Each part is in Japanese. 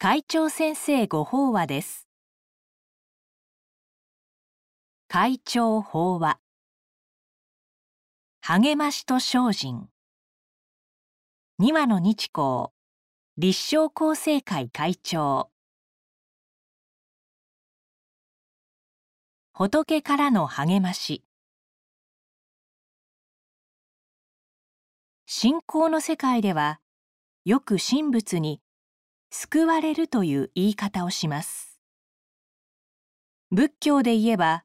会長先生ご法話です。会長法話。励ましと精進。二羽の日光。立正厚生会会長。仏からの励まし。信仰の世界ではよく神仏に救われるという言い方をします。仏教で言えば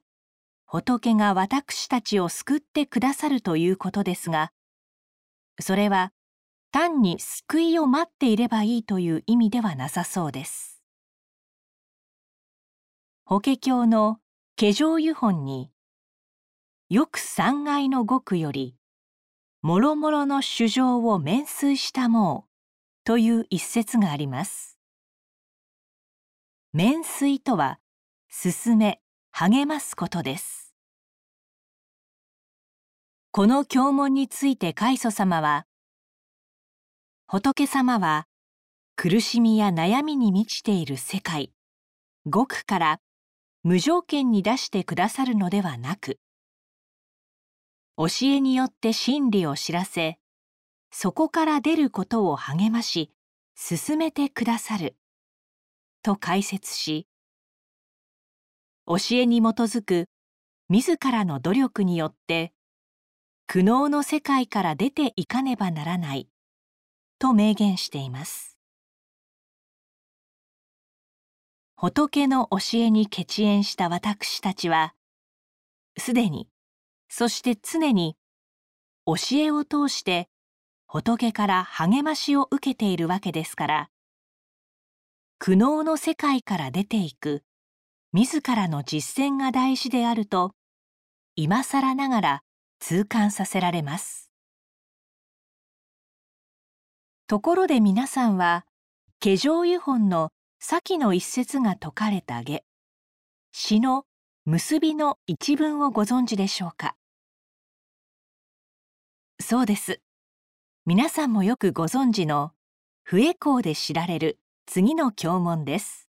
仏が私たちを救ってくださるということですがそれは単に救いを待っていればいいという意味ではなさそうです。法華経の化粧湯本によく三階の極よりもろもろの主情を面水したもうという一節があります。面水とは進め励ますことです。この経文について開祖様は仏様は苦しみや悩みに満ちている世界極から無条件に出してくださるのではなく教えによって真理を知らせそこから出ることを励まし進めてくださる。と解説し教えに基づく自らの努力によって苦悩の世界から出ていかねばならないと明言しています。仏の教えに血縁した私たちはすでにそして常に教えを通して仏から励ましを受けているわけですから苦悩の世界から出ていく自らの実践が大事であると今更ながら痛感させられます。ところで皆さんは化粧湯本の先の一節が説かれた下詩の結びの一文をご存知でしょうか？そうです。皆さんもよくご存知の笛校で知られる次の経文です。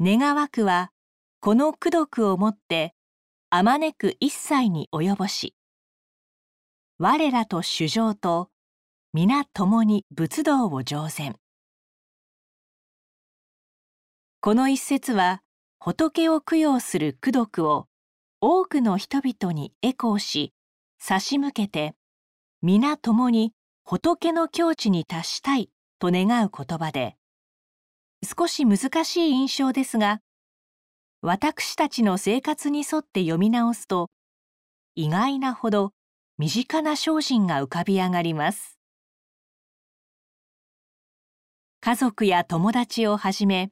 願わくはこの功徳をもってあまねく一切に及ぼし我らと主情と皆共に仏道を上善この一節は仏を供養する功徳を多くの人々にエコーし差し向けて皆共に仏の境地に達したいと願う言葉で少し難しい印象ですが私たちの生活に沿って読み直すと意外なほど身近な精進が浮かび上がります。家族や友達をはじめ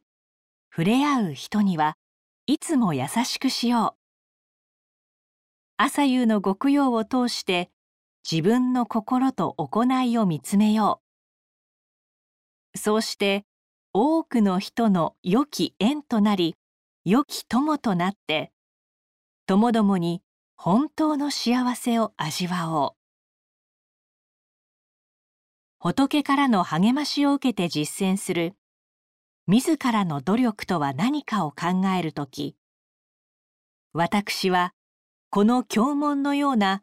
触れ合う人にはいつも優しくしよう。朝夕の極用を通して自分の心と行いを見つめよう。そうして多くの人の良き縁となり良き友となってともどもに本当の幸せを味わおう。仏からの励ましを受けて実践する自らの努力とは何かを考えるとき私はこの経文のような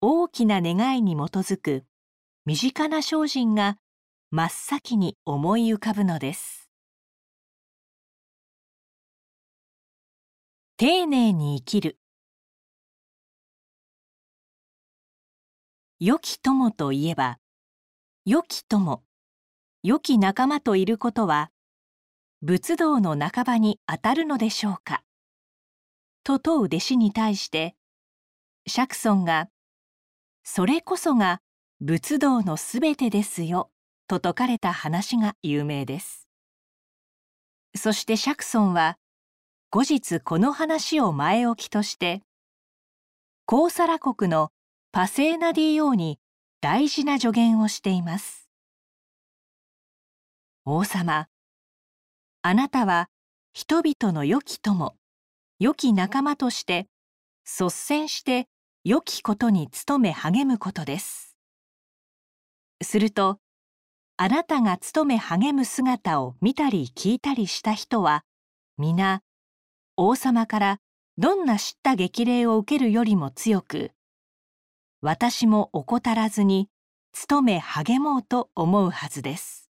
大きな願いに基づく身近な精進が真っ先に思い浮かぶのです。丁寧に生きる。良き友といえば良き友良き仲間といることは仏道の半ばにあたるのでしょうか。と問う弟子に対して釈尊が「それこそが仏道のすべてですよ」と説かれた話が有名です。そして釈尊は後日この話を前置きとしてコーサラ国のパセーナディ王に大事な助言をしています王様あなたは人々の良き友良き仲間として率先して良きことに努め励むことですするとあなたが勤め励む姿を見たり聞いたりした人は皆王様からどんな知った激励を受けるよりも強く私も怠らずに努め励もうと思うはずです」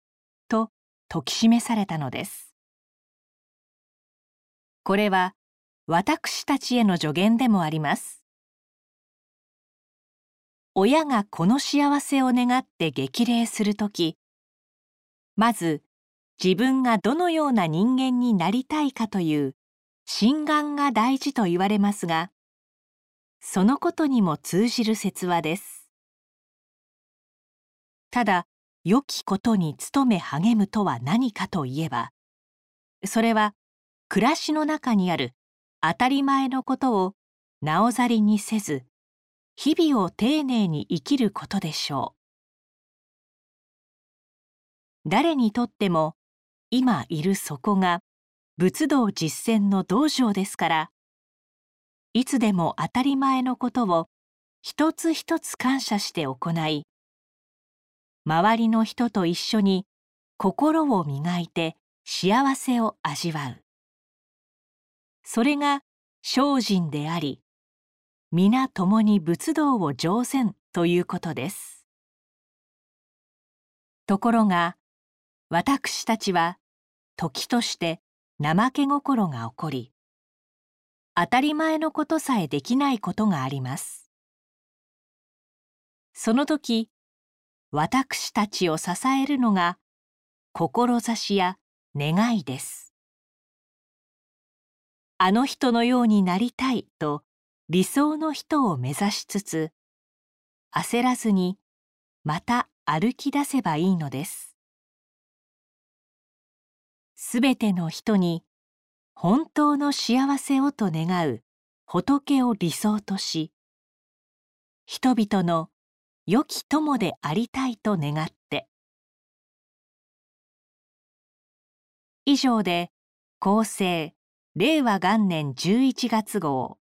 と説き示されたのです。これは私たちへの助言でもあります。親がこの幸せを願って激励するときまず自分がどのような人間になりたいかという心眼が大事と言われますがそのことにも通じる説話です。ただ良きことに努め励むとは何かといえばそれは暮らしの中にある当たり前のことをなおざりにせず日々を丁寧に生きることでしょう。誰にとっても今いるそこが仏道実践の道場ですからいつでも当たり前のことを一つ一つ感謝して行い周りの人と一緒に心を磨いて幸せを味わう。それが精進であり皆共に仏道を乗船ということです。ところが私たちは時として怠け心が起こり当たり前のことさえできないことがあります。その時私たちを支えるのが志や願いです。あの人のようになりたいと理想の人を目指しつつ焦らずにまた歩き出せばいいのです。すべての人に本当の幸せをと願う仏を理想とし人々の良き友でありたいと願って。以上で厚生令和元年11月号。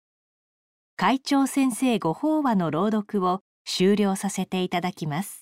会長先生ご法話の朗読を終了させていただきます。